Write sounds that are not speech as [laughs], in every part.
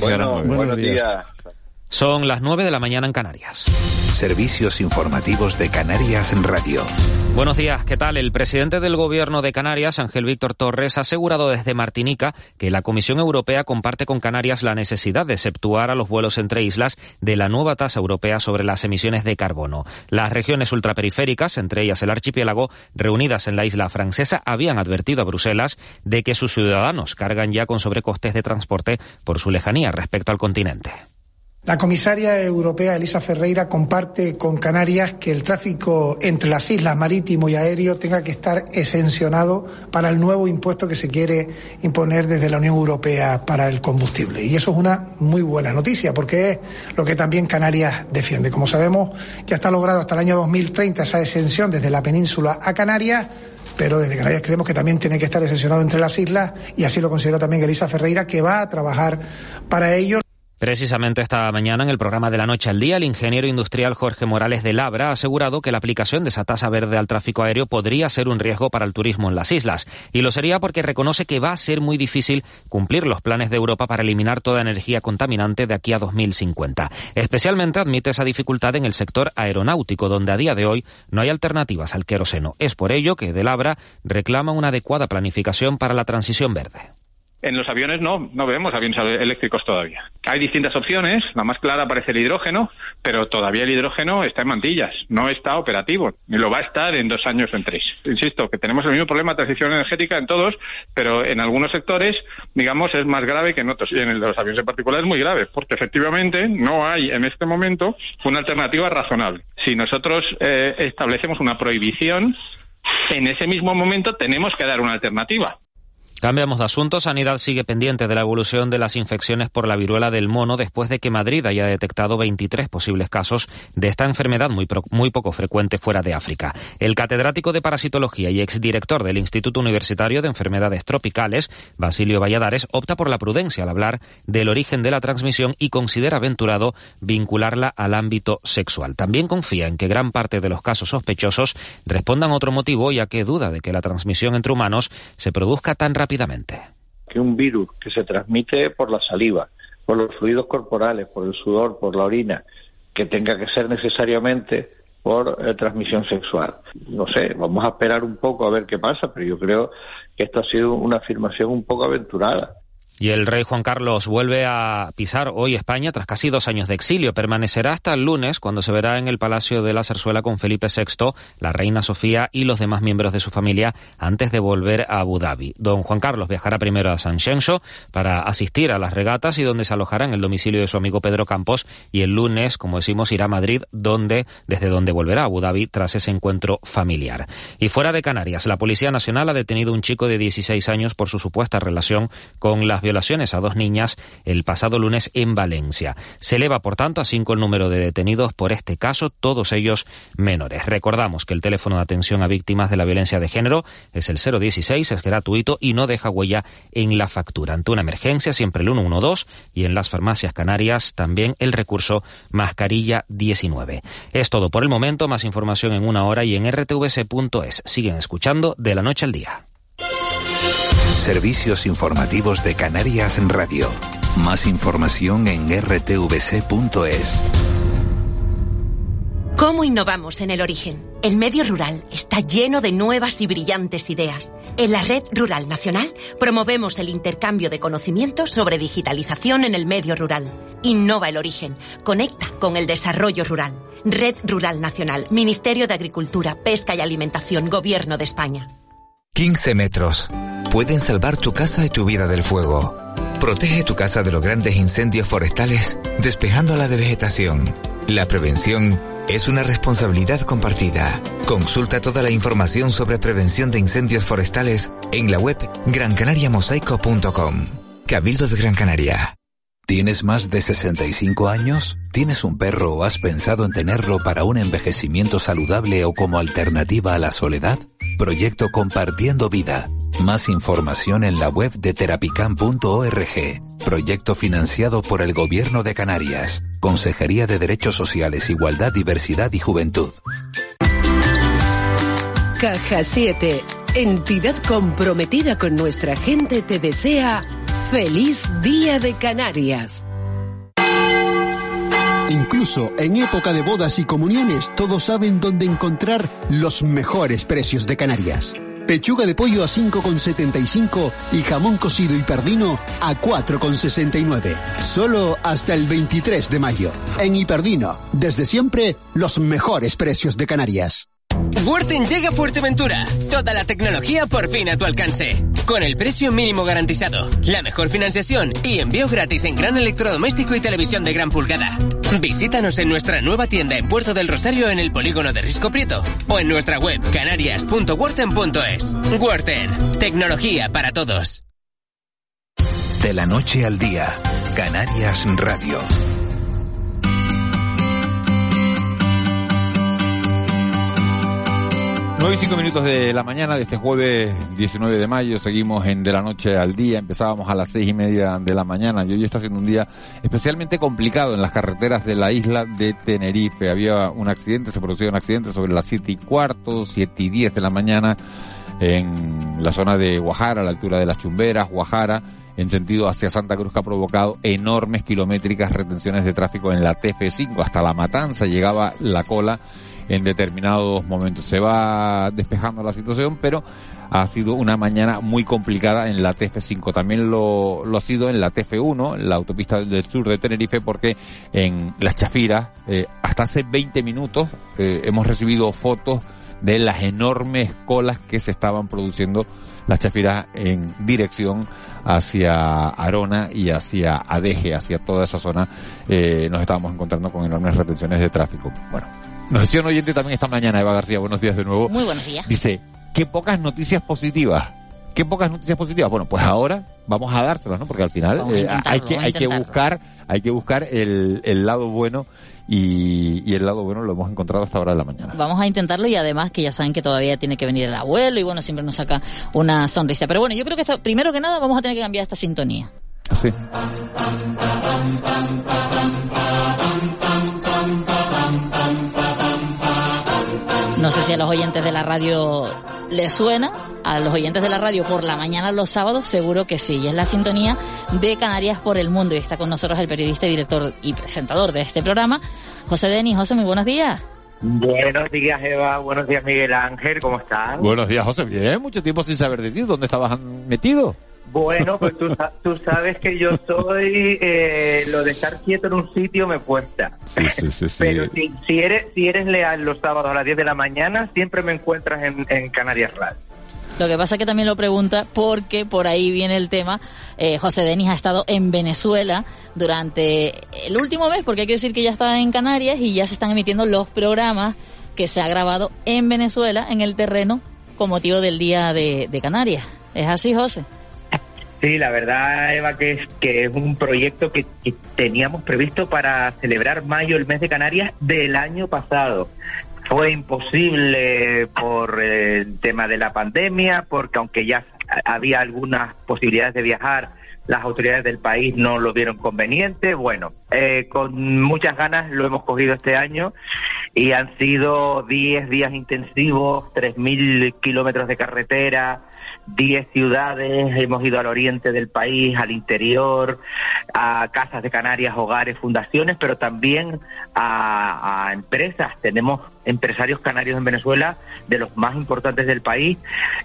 Bueno, buenos días. Son las 9 de la mañana en Canarias. Servicios informativos de Canarias en Radio. Buenos días, ¿qué tal? El presidente del Gobierno de Canarias, Ángel Víctor Torres, ha asegurado desde Martinica que la Comisión Europea comparte con Canarias la necesidad de exceptuar a los vuelos entre islas de la nueva tasa europea sobre las emisiones de carbono. Las regiones ultraperiféricas, entre ellas el archipiélago, reunidas en la isla francesa, habían advertido a Bruselas de que sus ciudadanos cargan ya con sobrecostes de transporte por su lejanía respecto al continente. La comisaria europea Elisa Ferreira comparte con Canarias que el tráfico entre las islas marítimo y aéreo tenga que estar exencionado para el nuevo impuesto que se quiere imponer desde la Unión Europea para el combustible. Y eso es una muy buena noticia porque es lo que también Canarias defiende. Como sabemos, ya está logrado hasta el año 2030 esa exención desde la península a Canarias pero desde Canarias creemos que también tiene que estar exencionado entre las islas y así lo considera también Elisa Ferreira, que va a trabajar para ello. Precisamente esta mañana, en el programa de la noche al día, el ingeniero industrial Jorge Morales de Labra ha asegurado que la aplicación de esa tasa verde al tráfico aéreo podría ser un riesgo para el turismo en las islas. Y lo sería porque reconoce que va a ser muy difícil cumplir los planes de Europa para eliminar toda energía contaminante de aquí a 2050. Especialmente admite esa dificultad en el sector aeronáutico, donde a día de hoy no hay alternativas al queroseno. Es por ello que de Labra reclama una adecuada planificación para la transición verde. En los aviones no, no vemos aviones eléctricos todavía. Hay distintas opciones, la más clara parece el hidrógeno, pero todavía el hidrógeno está en mantillas, no está operativo, y lo va a estar en dos años o en tres. Insisto, que tenemos el mismo problema de transición energética en todos, pero en algunos sectores, digamos, es más grave que en otros, y en los aviones en particular es muy grave, porque efectivamente no hay en este momento una alternativa razonable. Si nosotros eh, establecemos una prohibición, en ese mismo momento tenemos que dar una alternativa. Cambiamos de asunto. Sanidad sigue pendiente de la evolución de las infecciones por la viruela del mono después de que Madrid haya detectado 23 posibles casos de esta enfermedad muy, muy poco frecuente fuera de África. El catedrático de parasitología y exdirector del Instituto Universitario de Enfermedades Tropicales, Basilio Valladares, opta por la prudencia al hablar del origen de la transmisión y considera aventurado vincularla al ámbito sexual. También confía en que gran parte de los casos sospechosos respondan a otro motivo, ya que duda de que la transmisión entre humanos se produzca tan rápidamente que un virus que se transmite por la saliva, por los fluidos corporales, por el sudor, por la orina, que tenga que ser necesariamente por eh, transmisión sexual. No sé, vamos a esperar un poco a ver qué pasa, pero yo creo que esto ha sido una afirmación un poco aventurada. Y el rey Juan Carlos vuelve a pisar hoy España tras casi dos años de exilio. Permanecerá hasta el lunes, cuando se verá en el Palacio de la Zarzuela con Felipe VI, la reina Sofía y los demás miembros de su familia, antes de volver a Abu Dhabi. Don Juan Carlos viajará primero a San Xenxo para asistir a las regatas y donde se alojará en el domicilio de su amigo Pedro Campos. Y el lunes, como decimos, irá a Madrid, donde, desde donde volverá a Abu Dhabi tras ese encuentro familiar. Y fuera de Canarias, la Policía Nacional ha detenido a un chico de 16 años por su supuesta relación con las violaciones a dos niñas el pasado lunes en Valencia. Se eleva, por tanto, a cinco el número de detenidos por este caso, todos ellos menores. Recordamos que el teléfono de atención a víctimas de la violencia de género es el 016, es gratuito y no deja huella en la factura. Ante una emergencia, siempre el 112 y en las farmacias canarias también el recurso mascarilla 19. Es todo por el momento, más información en una hora y en rtvc.es. Siguen escuchando de la noche al día. Servicios informativos de Canarias en Radio. Más información en rtvc.es. ¿Cómo innovamos en el origen? El medio rural está lleno de nuevas y brillantes ideas. En la Red Rural Nacional promovemos el intercambio de conocimientos sobre digitalización en el medio rural. Innova el origen, conecta con el desarrollo rural. Red Rural Nacional, Ministerio de Agricultura, Pesca y Alimentación, Gobierno de España. 15 metros. Pueden salvar tu casa y tu vida del fuego. Protege tu casa de los grandes incendios forestales despejándola de vegetación. La prevención es una responsabilidad compartida. Consulta toda la información sobre prevención de incendios forestales en la web grancanariamosaico.com. Cabildo de Gran Canaria. ¿Tienes más de 65 años? ¿Tienes un perro o has pensado en tenerlo para un envejecimiento saludable o como alternativa a la soledad? Proyecto Compartiendo Vida. Más información en la web de terapicam.org. Proyecto financiado por el Gobierno de Canarias. Consejería de Derechos Sociales, Igualdad, Diversidad y Juventud. Caja 7. Entidad comprometida con nuestra gente te desea Feliz Día de Canarias. Incluso en época de bodas y comuniones, todos saben dónde encontrar los mejores precios de Canarias. Pechuga de pollo a 5,75 y jamón cocido y perdino a 4,69. Solo hasta el 23 de mayo. En Hiperdino, desde siempre, los mejores precios de Canarias. Worten llega a Fuerteventura. Toda la tecnología por fin a tu alcance. Con el precio mínimo garantizado, la mejor financiación y envío gratis en gran electrodoméstico y televisión de gran pulgada. Visítanos en nuestra nueva tienda en Puerto del Rosario en el polígono de Risco Prieto o en nuestra web canarias.worten.es. Worten, tecnología para todos. De la noche al día, Canarias Radio. 9 y 5 minutos de la mañana de este jueves 19 de mayo, seguimos en de la noche al día, empezábamos a las seis y media de la mañana y hoy está siendo un día especialmente complicado en las carreteras de la isla de Tenerife. Había un accidente, se produjo un accidente sobre las siete y cuarto, siete y diez de la mañana en la zona de Guajara, a la altura de las Chumberas, Guajara, en sentido hacia Santa Cruz que ha provocado enormes kilométricas retenciones de tráfico en la TF5. Hasta la matanza llegaba la cola en determinados momentos. Se va despejando la situación, pero ha sido una mañana muy complicada en la TF5. También lo, lo ha sido en la TF1, la autopista del sur de Tenerife, porque en Las Chafiras, eh, hasta hace 20 minutos, eh, hemos recibido fotos de las enormes colas que se estaban produciendo las chafiras en dirección hacia Arona y hacia Adeje, hacia toda esa zona, eh, nos estábamos encontrando con enormes retenciones de tráfico. Bueno, nos decía un oyente también esta mañana, Eva García, buenos días de nuevo. Muy buenos días. Dice, qué pocas noticias positivas. Qué pocas noticias positivas. Bueno, pues ahora vamos a dárselas, ¿no? Porque al final eh, hay que hay que buscar hay que buscar el, el lado bueno y, y, el lado bueno lo hemos encontrado hasta ahora de la mañana. Vamos a intentarlo y además que ya saben que todavía tiene que venir el abuelo y bueno, siempre nos saca una sonrisa. Pero bueno, yo creo que esto, primero que nada vamos a tener que cambiar esta sintonía. Sí. Sé si a los oyentes de la radio les suena, a los oyentes de la radio por la mañana los sábados, seguro que sí. Y es la sintonía de Canarias por el Mundo. Y está con nosotros el periodista, director y presentador de este programa, José Denis. José, muy buenos días. Buenos días, Eva. Buenos días, Miguel Ángel. ¿Cómo estás? Buenos días, José. Bien, mucho tiempo sin saber de ti. ¿Dónde estabas metido? Bueno, pues tú, tú, sabes que yo soy, eh, lo de estar quieto en un sitio me cuesta. Sí, sí, sí, Pero si, si, eres, si eres leal los sábados a las 10 de la mañana, siempre me encuentras en, en Canarias Radio. Lo que pasa es que también lo pregunta porque por ahí viene el tema. Eh, José Denis ha estado en Venezuela durante el último mes, porque hay que decir que ya está en Canarias y ya se están emitiendo los programas que se ha grabado en Venezuela, en el terreno, con motivo del Día de, de Canarias. ¿Es así, José? Sí, la verdad, Eva, que es, que es un proyecto que, teníamos previsto para celebrar mayo, el mes de Canarias, del año pasado. Fue imposible por el tema de la pandemia, porque aunque ya había algunas posibilidades de viajar, las autoridades del país no lo vieron conveniente. Bueno, eh, con muchas ganas lo hemos cogido este año y han sido 10 días intensivos, 3.000 kilómetros de carretera, 10 ciudades, hemos ido al oriente del país, al interior, a casas de Canarias, hogares, fundaciones, pero también a, a, empresas. Tenemos empresarios canarios en Venezuela de los más importantes del país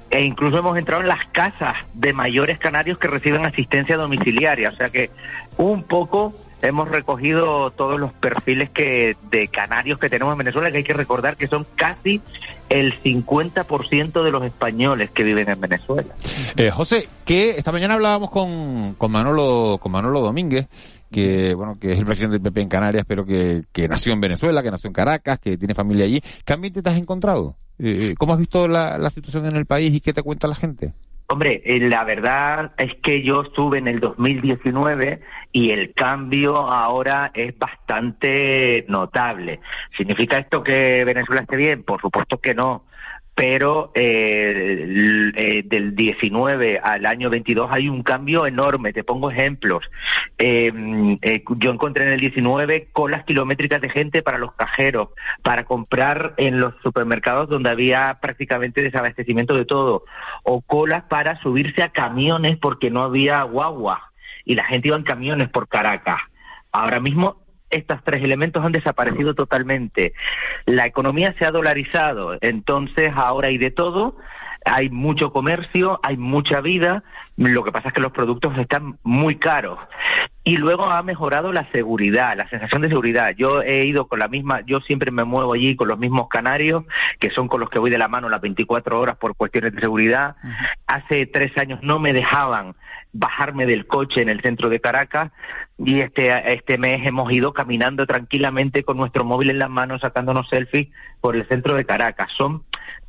e incluso hemos entrado en las casas de mayores canarios que reciben asistencia domiciliaria. O sea que un poco hemos recogido todos los perfiles que de canarios que tenemos en Venezuela, que hay que recordar que son casi el 50% de los españoles que viven en Venezuela. Eh, José, que esta mañana hablábamos con, con Manolo con Manolo Domínguez, que bueno que es el presidente del PP en Canarias, pero que, que nació en Venezuela, que nació en Caracas, que tiene familia allí. ¿Qué ambiente te has encontrado? Eh, ¿Cómo has visto la, la situación en el país y qué te cuenta la gente? Hombre, eh, la verdad es que yo estuve en el 2019 y el cambio ahora es bastante notable. ¿Significa esto que Venezuela esté bien? Por supuesto que no pero eh, eh, del 19 al año 22 hay un cambio enorme. Te pongo ejemplos. Eh, eh, yo encontré en el 19 colas kilométricas de gente para los cajeros, para comprar en los supermercados donde había prácticamente desabastecimiento de todo, o colas para subirse a camiones porque no había guagua y la gente iba en camiones por Caracas. Ahora mismo estos tres elementos han desaparecido totalmente. La economía se ha dolarizado, entonces ahora hay de todo, hay mucho comercio, hay mucha vida, lo que pasa es que los productos están muy caros. Y luego ha mejorado la seguridad, la sensación de seguridad. Yo he ido con la misma, yo siempre me muevo allí con los mismos canarios, que son con los que voy de la mano las 24 horas por cuestiones de seguridad. Hace tres años no me dejaban bajarme del coche en el centro de Caracas y este, este mes hemos ido caminando tranquilamente con nuestro móvil en las manos sacándonos selfies por el centro de Caracas. Son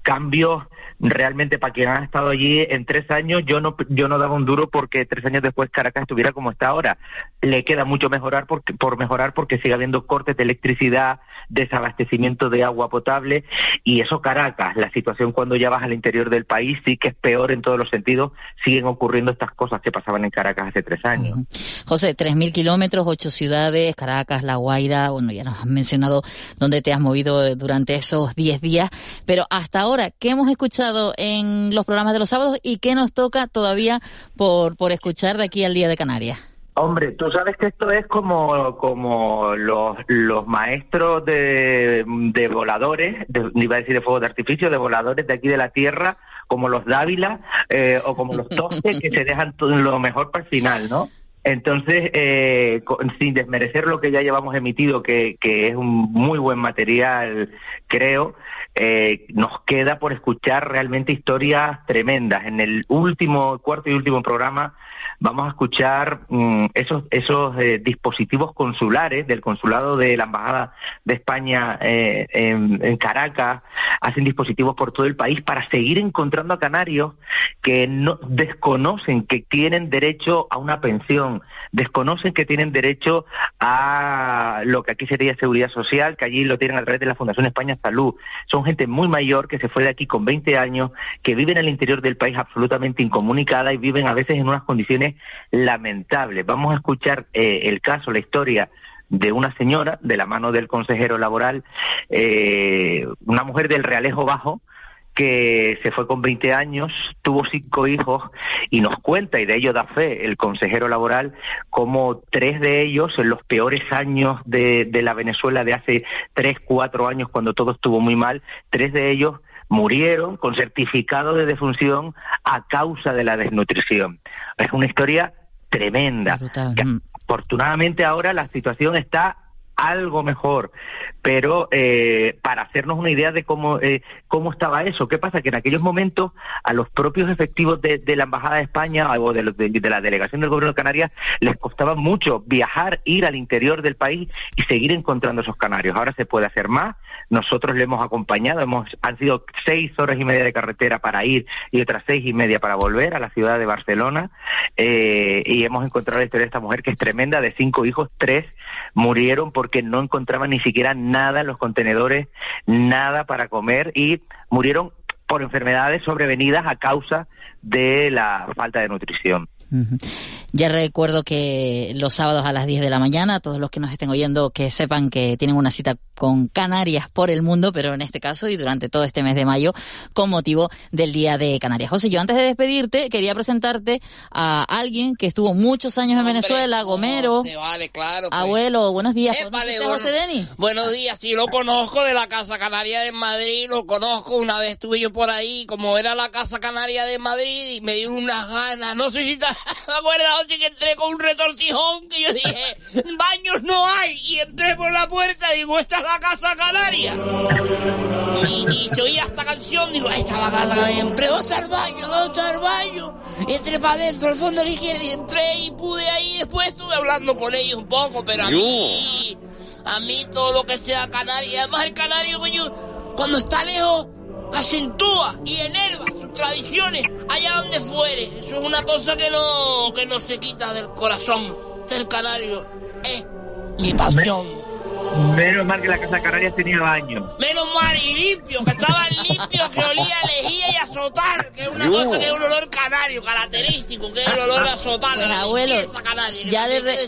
cambios realmente para quien ha estado allí en tres años, yo no, yo no daba un duro porque tres años después Caracas estuviera como está ahora. Le queda mucho mejorar porque, por mejorar porque sigue habiendo cortes de electricidad, desabastecimiento de agua potable y eso Caracas, la situación cuando ya vas al interior del país sí que es peor en todos los sentidos, siguen ocurriendo estas cosas que pasaban en Caracas hace tres años. José, tres mil kilómetros, ocho ciudades, Caracas, La Guaira, bueno, ya nos has mencionado dónde te has movido durante esos diez días, pero hasta ahora, ¿qué hemos escuchado en los programas de los sábados y qué nos toca todavía por, por escuchar de aquí al Día de Canarias? Hombre, tú sabes que esto es como, como los, los maestros de, de voladores, de, iba a decir de fuego de artificio, de voladores de aquí de la Tierra, como los Dávila eh, o como los Tostes, que se dejan lo mejor para el final, ¿no? Entonces, eh, sin desmerecer lo que ya llevamos emitido, que, que es un muy buen material, creo, eh, nos queda por escuchar realmente historias tremendas. En el último, cuarto y último programa vamos a escuchar mm, esos, esos eh, dispositivos consulares del consulado de la Embajada de España eh, en, Caracas, hacen dispositivos por todo el país para seguir encontrando a canarios que no desconocen que tienen derecho a una pensión, desconocen que tienen derecho a lo que aquí sería seguridad social, que allí lo tienen a través de la Fundación España Salud. Son gente muy mayor que se fue de aquí con 20 años, que viven en el interior del país absolutamente incomunicada y viven a veces en unas condiciones lamentable. Vamos a escuchar eh, el caso, la historia de una señora, de la mano del consejero laboral, eh, una mujer del Realejo Bajo, que se fue con 20 años, tuvo cinco hijos y nos cuenta, y de ello da fe el consejero laboral, como tres de ellos en los peores años de, de la Venezuela de hace tres, cuatro años, cuando todo estuvo muy mal, tres de ellos murieron con certificado de defunción a causa de la desnutrición. Es una historia tremenda. Mm. afortunadamente ahora la situación está algo mejor, pero eh, para hacernos una idea de cómo, eh, cómo estaba eso, ¿qué pasa? Que en aquellos momentos a los propios efectivos de, la Embajada de España o de, de, la delegación del Gobierno de Canarias les costaba mucho viajar, ir al interior del país y seguir encontrando esos canarios. Ahora se puede hacer más, nosotros le hemos acompañado, hemos, han sido seis horas y media de carretera para ir y otras seis y media para volver a la ciudad de Barcelona eh, y hemos encontrado la historia de esta mujer que es tremenda, de cinco hijos, tres murieron porque no encontraban ni siquiera nada en los contenedores, nada para comer y murieron por enfermedades sobrevenidas a causa de la falta de nutrición. Ya recuerdo que los sábados a las 10 de la mañana, todos los que nos estén oyendo que sepan que tienen una cita con Canarias por el mundo, pero en este caso y durante todo este mes de mayo con motivo del Día de Canarias. José, yo antes de despedirte quería presentarte a alguien que estuvo muchos años en Venezuela, Gomero. vale, claro. Pues. Abuelo, buenos días. vale, José Deni? Buenos días, sí, lo conozco de la Casa Canaria de Madrid, lo conozco, una vez estuve yo por ahí, como era la Casa Canaria de Madrid y me dio unas ganas, no sé si te [laughs] acuerdas, José, que entré con un retortijón que yo dije, [laughs] baños no hay, y entré por la puerta y digo, esta la casa canaria. Y, y se oía esta canción, digo, ahí está la casa canaria. Entré, ¿dónde está el baño? ¿Dónde está el baño? Y entré para adentro, al fondo la izquierda, y entré y pude ahí. Después estuve hablando con ellos un poco, pero a mí, a mí todo lo que sea canario, además el canario, coño, cuando está lejos, acentúa y enerva tradiciones allá donde fuere. Eso es una cosa que no, que no se quita del corazón del canario. Es mi pasión. Menos mal que la Casa Canarias tenía baño. Menos mal y limpio, que estaban limpios, que olía a lejía y a sotar, que es una cosa que es un olor canario, característico, que es el olor a sotar. La abuelo, canaria, ya le, re-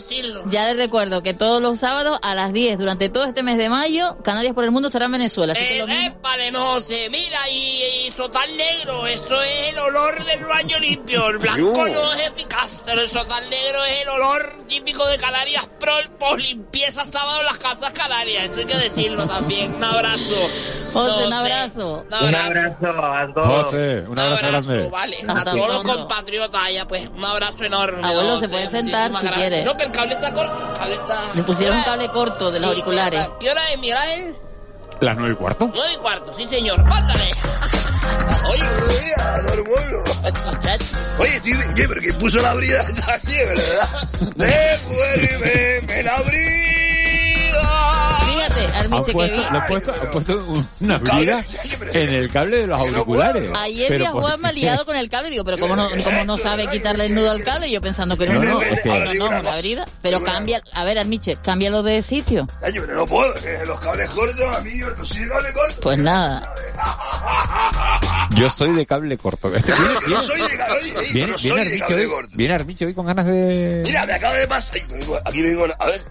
ya le recuerdo que todos los sábados a las 10, durante todo este mes de mayo, Canarias por el Mundo estará en Venezuela. Así que Eh, lo mismo. épale, no sé, mira, y, y sotar negro, eso es el olor del baño limpio. El blanco no es eficaz, pero el sotar negro es el olor típico de Canarias pro, post limpieza sábado en las casas canarias. Eso hay que decirlo también. Un abrazo. José, un abrazo. Un Un abrazo. abrazo a todos. José, un abrazo grande. Vale, a todos los compatriotas allá, pues un abrazo enorme. Abuelo, José, se puede sentar si quiere. No, que el cable está corto. el cable está... Le pusieron un ¿Qué cable corto de los Sí, auriculares. ¿Qué hora es, Miguel Ángel? Las nueve y cuarto. Nueve y cuarto, sí señor. Mándale. [laughs] Oye, mundo. Oye, estoy, oye, pero que puso la brida aquí, ¿verdad? [laughs] Devuélveme la brida. Armiche, que puesto, vi. le han puesto, han puesto una brida en el cable de los auriculares. Ayer vi a ¿por Juanma qué? liado con el cable. Digo, pero ¿cómo no, cómo no sabe quitarle el nudo al cable? Y yo pensando que no, No, no, no, es que- no, no, una brida. Pero cambia, a ver, Armiche, cámbialo de sitio. Pero no puedo, que los cables cortos, a mí yo no soy de cable corto. Pues nada. Yo soy de cable corto. No soy de cable, viene, viene hoy, corto. viene Armicho hoy con ganas de... Mira, me acaba de pasar. Aquí nada. A ver.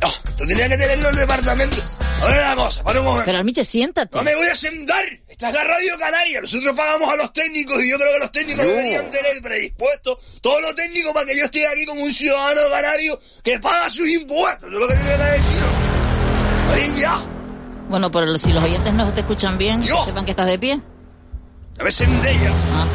No, tú tenías que tenerlo en el departamento. Ahora una cosa, para un momento. Pero Armiche, siéntate. No me voy a sentar. Esta es la radio canaria. Nosotros pagamos a los técnicos y yo creo que los técnicos No. deberían tener predispuesto todos los técnicos para que yo esté aquí como un ciudadano canario que paga sus impuestos. Eso es lo que tiene que decir. Oye, ya. Bueno, pero si los oyentes no te escuchan bien, que sepan que estás de pie. A ver, senté ya. Ah.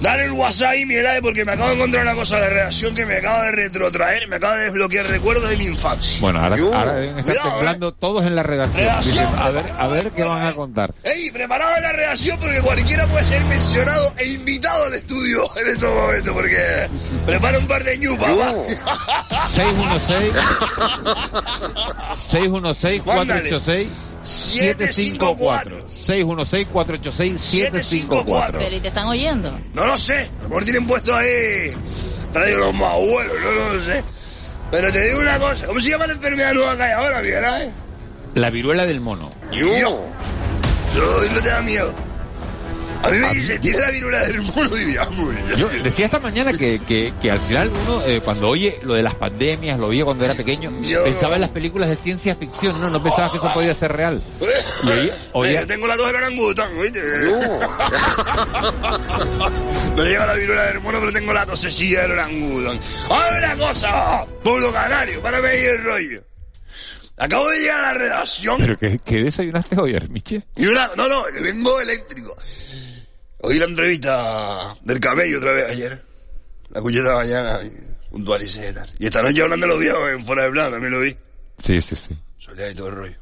Dale el WhatsApp y mira, porque me acabo de encontrar una cosa en la redacción que me acaba de retrotraer, me acaba de desbloquear recuerdos de mi infancia. Bueno, ahora, ahora Cuidado, temblando todos en la redacción. Redacción. Dicen, a ver, a ver qué van a contar. Ey, preparado en la redacción porque cualquiera puede ser mencionado e invitado al estudio en estos momentos, porque prepara un par de ñu, papá. 616 616 486 754 616 486 754 Pero ¿y te están oyendo? No lo sé, a lo mejor tienen puesto ahí Radio Los Más Abuelos, no lo sé. Pero te digo una cosa, ¿cómo se llama la enfermedad nueva que hay ahora, Miguel Ángel? La viruela del mono. Yo. Yo no te da miedo. A mí me dice, tiene la viruela del mono y bien. Yo decía esta mañana que, que, que al final uno, eh, cuando oye lo de las pandemias, lo oía cuando era pequeño, Yo- pensaba en las películas de ciencia ficción, no, no pensaba que eso podía ser real. Y oía, [laughs] oía- Yo tengo la dos del orangután, ¿oíste? No llega la viruela del mono, pero tengo la tosecilla del orangután. ¡Ahora una cosa! Pueblo Canario, párame ahí el rollo. Acabo de llegar a la redacción ¿Pero qué, qué desayunaste hoy, Armiche? y una... No, no, vengo eléctrico. Oí la entrevista del camello otra vez ayer. La escuché esta mañana y puntualicé y tal. Y esta noche hablando de los viejos en Fuera de Plano, también lo vi. Sí, sí, sí. Soledad y todo el rollo.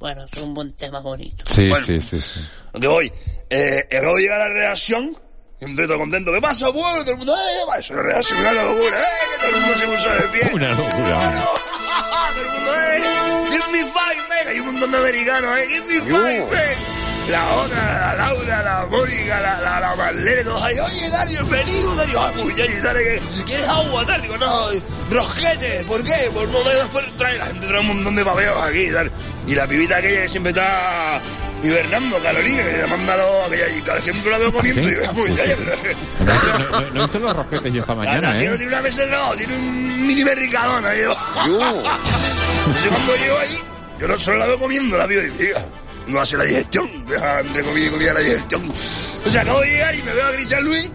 Bueno, es un buen tema bonito. Sí, Bueno. sí, sí, sí. Donde voy, eh, acabo de llegar a la redacción, y entré todo contento. ¿Qué pasa, pueblo? Todo el mundo, ¡eh, qué pasa? La redacción, una locura, ¡eh! Que todo el mundo se puso de pie. Una locura. [laughs] todo el mundo, ¡eh! Give me five, man. Hay un montón de americanos, ¡eh! Give me five, man. La otra, la Laura, la Mónica, la, la, la Marlene, todos ahí, oye, Dario, venido, Dario, ay, que ¿quieres agua, tal? Digo, no, rosquete, ¿por qué? Pues no me después trae, la gente trae un montón de papeos aquí, tal. Y la pibita aquella que siempre está hibernando, Carolina, que le manda los, aquella, y cada vez que la veo comiendo, ¿Sí? digo, muchacho, pero... No, no, no, no he visto los rosquetes yo esta mañana, no ¿eh? tiene una mesa de trabajo, tiene un mini berricadón ahí. Entonces [laughs] cuando llego ahí, yo no solo la veo comiendo, la veo y digo, no hace la digestión, deja entre comida y comida la digestión. Entonces acabo de llegar y me veo a Cristian Luis,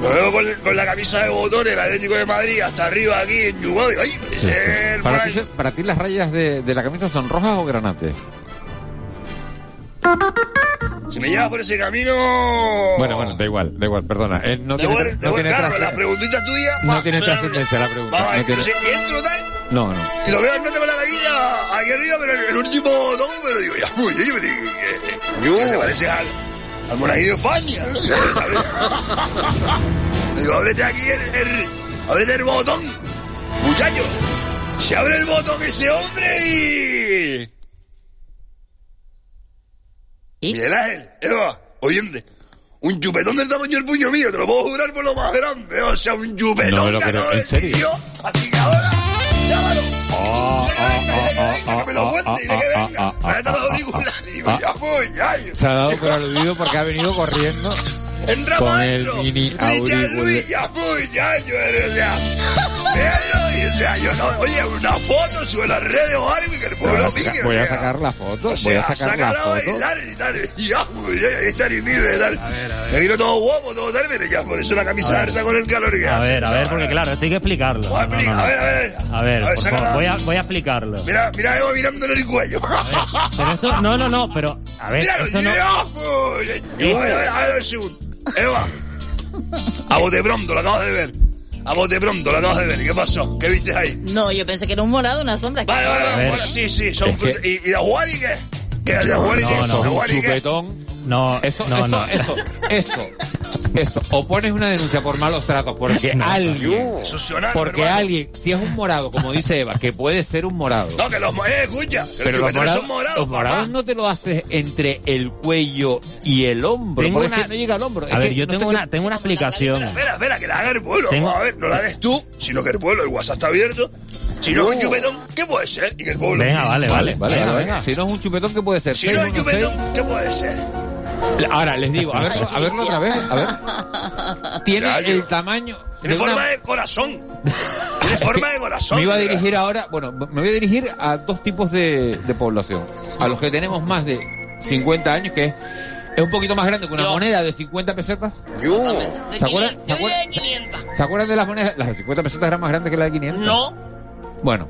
me veo con, con la camisa de botones, el Atlético de Madrid, hasta arriba aquí en Yugado, y digo, ay, Sí, sí. Para, ti, para ti las rayas de, de la camisa son rojas o granates? Si me llevas por ese camino... Bueno, bueno, da igual, da igual, perdona. Eh, no tiene, no claro, la preguntita tuya... No va, tiene trascendencia la pregunta. Vamos, no tiene- entro tal... No, no. Y lo veo mete con la gallina aquí arriba, pero el último botón, pero digo, ya, bien, pero ¿qué, qué te parece al, al monaguillo Fania? ¿no? [laughs] digo, ábrete aquí el, el, ábrete el botón, muchacho. Se abre el botón ese hombre y... ¿Y? Miguel Ángel, Eva, oyente. Un chupetón del tamaño del puño mío, te lo puedo jurar por lo más grande. O sea, un chupetón. No me lo en serio. Tío, así que ahora, llámalo. Oh, oh, oh me lo oh, oh, cuente y que venga. Me los auriculares y digo, ya voy, ya. Se ha dado por aludido porque ha venido corriendo. Entra con el mini. Ya voy, ya. Yo, o sea, yo no, oye, una foto sobre las redes o algo y que el Voy pueblo a, voy a sacar la foto, O voy sea, a sacar la sácala a foto. bailar y tal, y ya, pues, ya, ahí está el pibe, y tal. Me vino todo guapo, todo tal, pero ya, por eso la camisa harta con el calor que A ver, a ver, porque claro, esto hay que explicarlo. Voy a a ver, a ver. A ver, A ver, voy a, voy a explicarlo. Mira, mira, Eva mirándole el cuello. Pero esto, no, no, no, pero, a ver, esto no... pues. A ver, a ver, a ver. Eva, a bote pronto, lo acabas de ver. A bote pronto, lo acabas de ver. ¿Qué pasó? ¿Qué viste ahí? No, yo pensé que era un morado, una sombra. Vale, vale, vale. Bueno, sí, sí, son que- frutas. ¿Y, ¿Y de Aguari qué? ¿Qué? ¿De Aguari qué? no, no. ¿De Un Aguari qué? No, Eso, no, eso, no. eso, eso, eso. O pones una denuncia por malos tratos porque alguien, porque hermano. alguien, si es un morado, como dice Eva, que puede ser un morado. No, que los eh, escucha. Que Pero los morados, son morados, los morados papá. no te lo haces entre el cuello y el hombro. Tengo porque una- es que no llega al hombro. A Es ver, que yo no tengo sé una, tengo una explicación. Espera, espera, que la haga el pueblo. Tengo- Vamos a ver, no la des tú, sino que el pueblo, el WhatsApp está abierto. Si no es un chupetón, ¿qué puede ser? Y que el pueblo. Venga, vale, vale. Vale, venga, vale. venga. Si no es un chupetón, ¿qué puede ser? Si no es un 616. chupetón, ¿qué puede ser? Ahora, les digo, a [laughs] verlo, a verlo otra vez, a ver. [laughs] Tiene Gallo. el tamaño Tiene de una- forma de corazón. Tiene forma de corazón. Me iba a ¿verdad? dirigir ahora, bueno, me voy a dirigir a dos tipos de, de población. A los que tenemos más de 50 años, que es, es un poquito más grande que una moneda de 50 pesetas. ¿Se acuerdan? 500, ¿Se yo acuerdan? diría de 500. ¿Se acuerdan de las monedas? Las de 50 pesetas eran más grandes que las de 500. No, Bueno,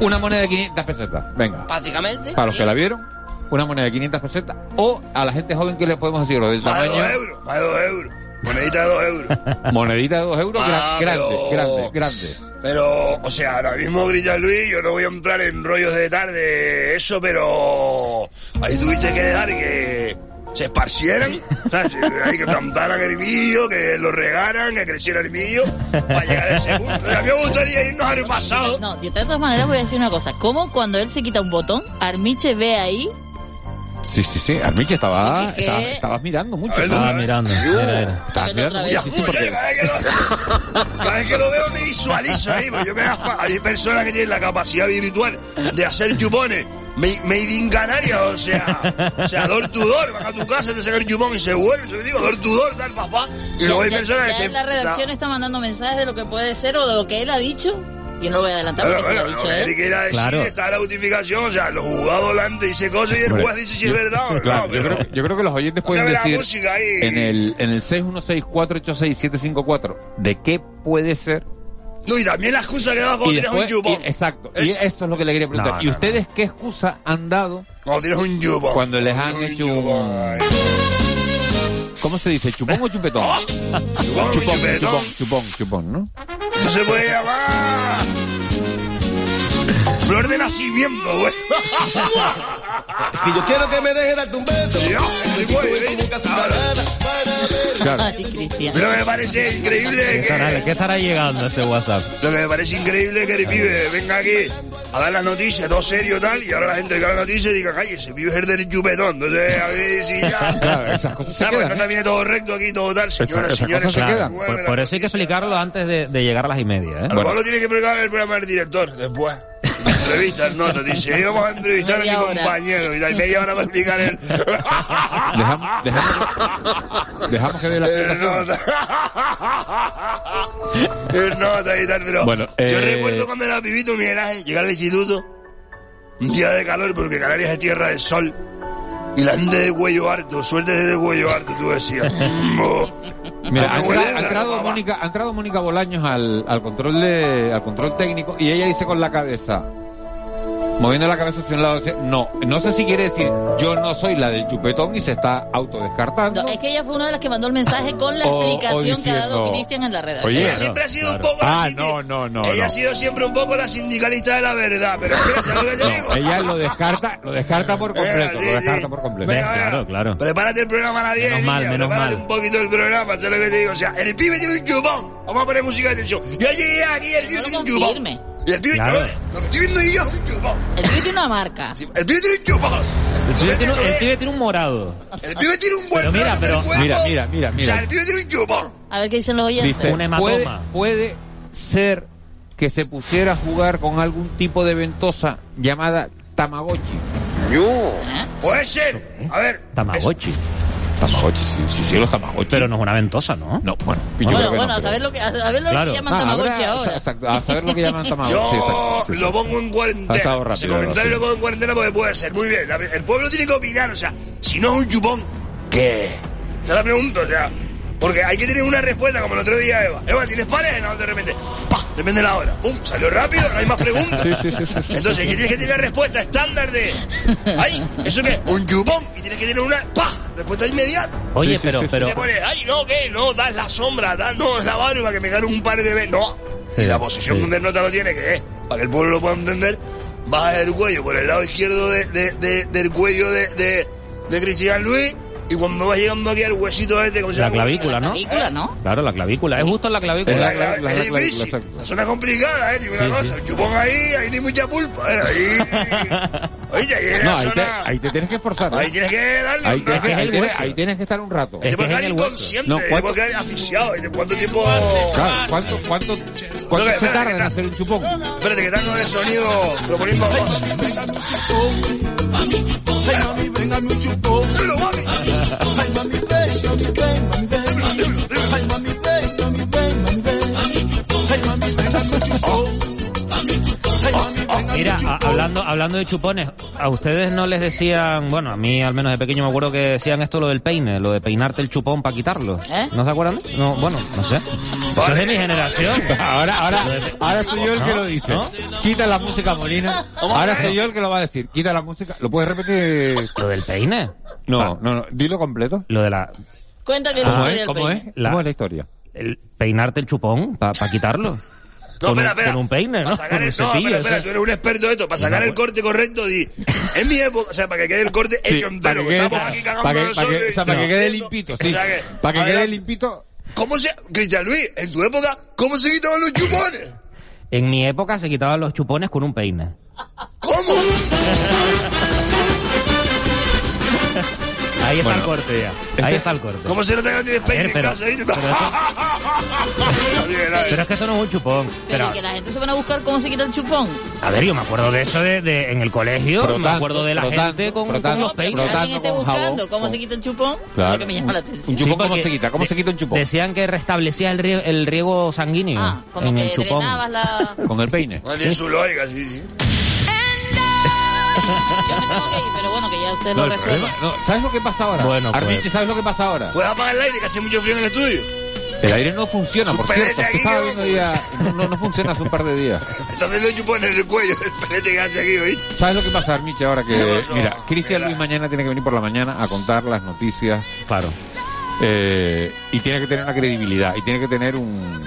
una moneda de 500 pesetas. Venga. básicamente. Para los sí. que la vieron, una moneda de 500 pesetas. O a la gente joven, que le podemos decir? Lo del Más de tamaño. dos euros, más de dos euros. Monedita de dos euros. [laughs] Monedita de 2 euros, Ah, grande, pero- grande, grande. Pero, o sea, ahora mismo grita Luis, yo no voy a entrar en rollos de tarde, eso, pero ahí tuviste que dejar que se esparcieran, ¿sabes? Hay que plantar el millo, que lo regaran, que creciera el millo, para llegar a ese punto. A mí me gustaría irnos al pasado. No, yo de todas maneras voy a decir una cosa. ¿Cómo cuando él se quita un botón, Armiche ve ahí? Sí, sí, sí. Armiche estaba, ¿Qué? estaba- estabas mirando mucho. Ver, Estaba ¿no? mirando. Estabas Pero otra mirando mucho. Sí, sí, porque- cada, vez que lo, cada vez que lo veo me visualizo ahí, yo me afa- hay personas que tienen la capacidad virtual de hacer chupones ma- made in Canarias, o sea, o sea, door to door, van a tu casa, te sacan el chupón y se vuelve, yo digo, door to door, tal, papá, y luego hay personas ya que se... en la redacción está mandando mensajes de lo que puede ser o de lo que él ha dicho. Yo no lo voy a adelantar Bueno, porque se lo bueno, ha lo dicho que él quiera decir Claro. está la notificación, o sea, los jugadores volante dice cosas y el juez dice si es verdad o no, Claro, yo, pero... creo, yo creo que los oyentes pueden decir música ahí. en el, en el 616-486-754 de qué puede ser. No, y también la excusa que da cuando Y tienes un después, chupón. y- exacto. Y Eso. esto es lo que le quería preguntar. No, ¿Y no, ustedes qué excusa han dado Cuando tienes un cuando les han hecho un... ¿Cómo se dice? ¿Chupón o chupetón? Chupón, chupón, chupetón. chupón, chupón, chupón, ¿no? Esto se puede llamar. Flor de nacimiento, güey. [laughs] Es que yo quiero que me deje darte un beso. Cristian. Lo que me parece increíble ¿Qué estará, que. qué estará llegando ese WhatsApp? Lo que me parece increíble es que el pibe venga aquí a dar las noticias, todo serio tal, y ahora la gente que da la noticia diga, calle, ese pibe es el del chupetón. Entonces, a ver si ya. [laughs] Claro, esas cosas se quedan, no ¿eh? todo recto aquí, todo tal, señoras, señores. Por, la por eso hay que noticia. explicarlo antes de, de llegar a las y media, ¿eh? A lo mejor lo tiene que preparar el programa del director después. Entrevistas, notas, dice, "Eh, vamos a entrevistar a mi hora. compañero y tal, media hora para explicar el... Dejamos, dejamos, dejamos que dé la el nota. el nota y tal, pero Bueno, yo eh, recuerdo cuando era pibito, Miguel Ángel, llegar al instituto, un día de calor, porque Canarias es tierra de sol, y la gente de cuello harto, suerte de cuello harto, tú decías. "Mm, [laughs] oh". Mira, ha entrado, ha entrado. Mónica, ha entrado Mónica Bolaños al, al control de, al control técnico y ella dice con la cabeza, moviendo la cabeza hacia un lado, dice, no, no sé si quiere decir yo no soy la del chupetón y se está autodescartando. No, es que ella fue una de las que mandó el mensaje con la O- o explicación que ha dado Cristian en la redacción. Oye, Ella siempre ha sido un poco Ah, la sindi- no, no, no, Ella no. ha sido siempre un poco la sindicalista de la verdad, pero mira, ¿sabes lo que te digo? No, ella lo descarta, lo descarta por completo, Venga, lo descarta sí. por completo. Venga, venga. Claro, claro. Prepárate el programa a las 10, Menos mal, menos prepárate mal. un poquito el programa, ¿sabes lo que te digo? O sea, el pibe tiene un chupón. Vamos a poner música de tensión. Ya llegué aquí, el pibe no tiene un chupón. Y el pibe, Claro. no, lo que estoy viendo yo es un chupón. El pibe tiene una marca. El pibe tiene un chupón. El pibe tiene, el pibe tiene un morado. El pibe tiene un buen Pero mira, pero-. Mira, mira, mira, O sea, mira. el pibe tiene un. A ver qué dicen los oyentes. Dice, Un puede, hematoma. puede ser que se pusiera a jugar con algún tipo de ventosa llamada Tamagotchi. ¿Eh? Puede ser. A ver. Tamagotchi. Tamagotchi, sí, sí, sí, los Tamagotchi. Pero no es una ventosa, ¿no? No, bueno. Bueno, bueno, a saber lo que, a saber lo Claro. que llaman Ah, Tamagotchi ahora. exacto, a saber lo que llaman [laughs] Tamagotchi. sí, Yo exacto, sí, lo pongo en cuarentena. estado Ese rápido, comentario sí. lo pongo en cuarentena porque puede ser. Muy bien. El pueblo tiene que opinar. O sea, si no es un chupón, ¿qué? Es la pregunta. O sea, porque hay que tener una respuesta como el otro día Eva. Eva, ¿tienes pareja? No, de repente, ¡pah! Depende de la hora. ¡Pum! Salió rápido, no hay más preguntas. [laughs] Sí, sí, sí, sí, sí. Entonces, tienes que tener respuesta estándar de. ¡Ay! ¿Eso qué? Un chupón. Y tienes que tener una. ¡pah! Respuesta inmediata. Oye, Sí, sí, pero, pero, Y te pones, ay, no, ¿qué? No, da la sombra, da, no, es la barba que me gano un par de veces. No. Y la posición sí. que un denota lo tiene, que es, para que el pueblo lo pueda entender, baja el cuello por el lado izquierdo de, de- de- del cuello de, de, de Cristian Luis, y cuando vas llegando aquí al huesito este, ¿cómo se la llama? clavícula, ¿no? Película, ¿no? Claro, la clavícula. Es justo en la Es, clavícula. la, la- la- la- es la- la- difícil. La zona complicada, eh, digo una Sí, cosa. sí. El chupón ahí, ahí no hay mucha pulpa, eh. Ahí. [laughs] Oye, ahí en No, la ahí, te, zona. ahí te tienes que esforzar. ¿eh? Ahí tienes que darle Ahí un tienes, que, es ahí, tienes, ahí tienes que estar un rato. Es Te que puedes es quedar inconsciente, No, te ¿cuánto- puedes quedar asfixiado. ¿Y de cuánto tiempo...? Claro, ¿cuánto, cuánto, cuánto que- se tarda en hacer un chupón? Espérate, que tengo el sonido proponiendo voz. Dímelo, mami. Mira, a- hablando, hablando de chupones, a ustedes no les decían, bueno, a mí al menos de pequeño me acuerdo que decían esto lo del peine, lo de peinarte el chupón para quitarlo. ¿Eh? ¿No se acuerdan? No, bueno, no sé. Eso es de mi generación. [laughs] Ahora, ahora, ahora soy yo el que ¿No? lo dice. ¿No? Quita la música, Molina. Ahora soy yo el que lo va a decir. Quita la música. ¿Lo puedes repetir? Lo del peine. No, no, no. Dilo completo. Lo de la, Cuéntame ¿Cómo historia es? ¿Cómo es? La- ¿Cómo es la historia? el peinarte el chupón para quitarlo. No, con, espera, un, espera. con un peine, ¿no? Para sacar el, no, cepillo, espera, espera, tú eres un experto de esto. Para sacar No, el corte correcto, di. En mi época, o sea, para que quede el corte Sí, hecho entero, que estamos aquí cagando para que, nosotros para que, o sea, para que quede limpito, O sí. sea que- Para que quede limpito. ¿Cómo se, Cristian Luis, en tu época, cómo se quitaban los chupones? En mi época se quitaban los chupones con un peine. ¿Cómo? [laughs] Ahí está Bueno. el corte ya. Ahí está el corte. ¿Cómo se nota que no tienes peine en pero- casa? ¿viste? pero ver. [laughs] Pero es que eso no es un chupón. Pero Pero, que la gente se van a buscar cómo se quita el chupón. a ver, yo me acuerdo de eso de, de- en el colegio. me acuerdo de la frotando, gente con, con frotando, los peines. alguien esté con buscando jabón, cómo con- se quita el chupón, Claro. es lo que me llama la atención. Un chupón, ¿cómo porque se quita? ¿Cómo de- se quita un chupón? Decían que restablecía el riego, el riego sanguíneo Ah, como en que el chupón. drenabas la... Con el peine. No tiene su lógica, sí, sí. Yo me tengo que ir, pero bueno, que ya usted No, lo problema- no, ¿Sabes lo que pasa ahora? Bueno, pues. Armiche, ¿sabes lo que pasa ahora? ¿Puedes apagar el aire que hace mucho frío en el estudio? El aire no funciona, por cierto. Aquí, estaba ya. No, no, funciona hace un par de días. Entonces los chupones en el cuello, el pelete que hace aquí, ¿oíste? ¿Sabes lo que pasa, Armiche, ahora que... Mira, Cristian. Luis mañana tiene que venir por la mañana a contar las noticias Claro. eh, y tiene que tener una credibilidad y tiene que tener un...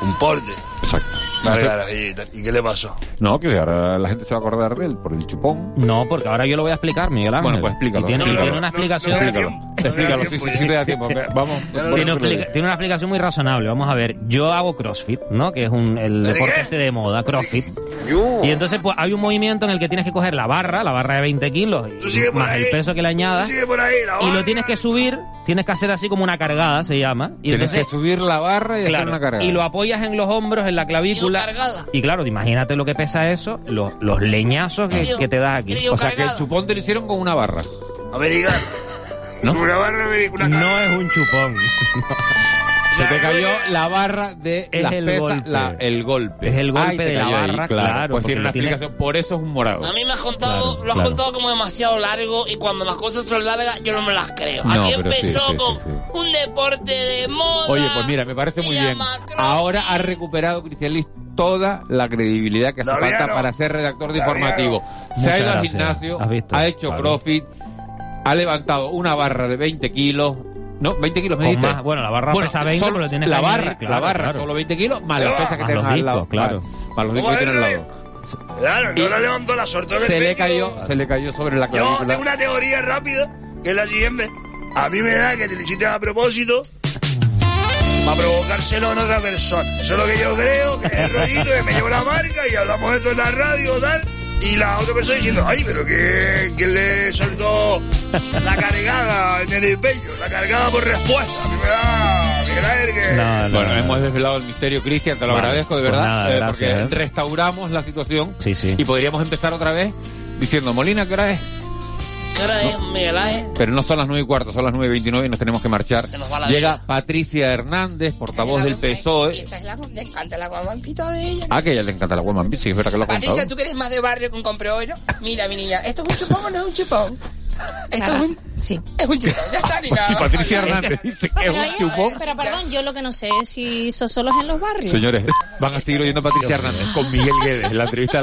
Un porte. Exacto. Vale, vale, y tal. ¿Y qué le pasó? No, que ahora la gente se va a acordar de él por el chupón. No, porque ahora yo lo voy a explicar, Miguel Ángel. Bueno, pues explícalo. Y tiene, y Explícalo. tiene una explicación. Explícalo. Explícalo, No sí, me da sí, tiempo. sí te da tiempo. Vamos. Ya no Tiene, una explicación muy razonable. Vamos a ver, yo hago CrossFit, ¿no? Que es un, el ¿De deporte este de moda, CrossFit. Y entonces pues hay un movimiento en el que tienes que coger la barra, la barra de 20 kilos, y más ahí. el peso que le añadas, Sigue por ahí, la y lo tienes que subir, tienes que hacer así como una cargada, se llama. Y Tienes que subir la barra y hacer claro, una carga. y lo apoyas en los hombros, en la clavícula. Cargada. Y claro, imagínate lo que pesa eso, los, los leñazos que, te das aquí. O sea, que el chupón te lo hicieron con una barra. Americano. ¿No? Una barra. Una No es un chupón. [laughs] Se te cayó la barra de Es las el pesas, golpe. la- el golpe. Es el golpe Ay, te de la cayó ahí, barra, claro, Pues porque tiene una tiene- explicación, por eso es un morado. A mí me has contado, Claro, lo has claro. contado como demasiado largo y cuando las cosas son largas yo no me las creo. No, Aquí pero sí, empezó sí, con sí, sí. un deporte de moda. Oye, pues mira, me parece muy bien. Ahora ha recuperado Cristian Lis toda la credibilidad que hace falta para ser redactor de informativo. Se Muchas ha ido al gracias. gimnasio, ¿Has visto? ha hecho Claro. crossfit, ha levantado una barra de 20 kilos. No, 20 kilos me Con dijiste. más- bueno, la barra pesa 20, solo- pero tienes la que barra, añadir, claro, la barra, claro. solo 20 kilos, más las Ah, pesas que los al lado. claro. Más los discos que tienes al lado. Claro, no la levantó la el Se le cayó, se le cayó sobre la Yo clavícula. tengo una teoría rápida, que es la siguiente. A mí me da que te lo hiciste a propósito para provocárselo en otra persona. Eso es lo que yo creo, que es el rollito que me llevo la marca y hablamos de esto en la radio tal. Y la otra persona diciendo, ay, pero que ¿quién le soltó la cargada en el pecho? La cargada por respuesta. A mí me da, que... No, no, Bueno, no. hemos desvelado el misterio, Cristian, te lo Vale, agradezco de pues verdad, nada, eh, gracias, porque ¿eh? restauramos la situación Sí, sí. y podríamos empezar otra vez diciendo, Molina, ¿qué hora es? ¿Qué hora es, Miguel Ángel? Pero no son las nueve y cuarto, son las nueve y veintinueve y nos tenemos que marchar. nos va la Llega vida. Patricia Hernández, portavoz del PSOE. Esa es la, le encanta la guamampita de ella. Ah, que a ella le encanta la Beach, sí, es verdad que lo ha contado. Patricia, ¿tú que eres más de barrio que un? Mira, mi niña, ¿esto es un chupón o no es un chupón? Esto es un... Sí. Es un chupón, ya está, ni Pues si. Patricia Hernández dice que es Pero, un oye, chupón. pero perdón, yo lo que no sé es si son solos en los barrios. Señores, van a seguir oyendo a Patricia Hernández con Miguel Guedes, la entrevista de la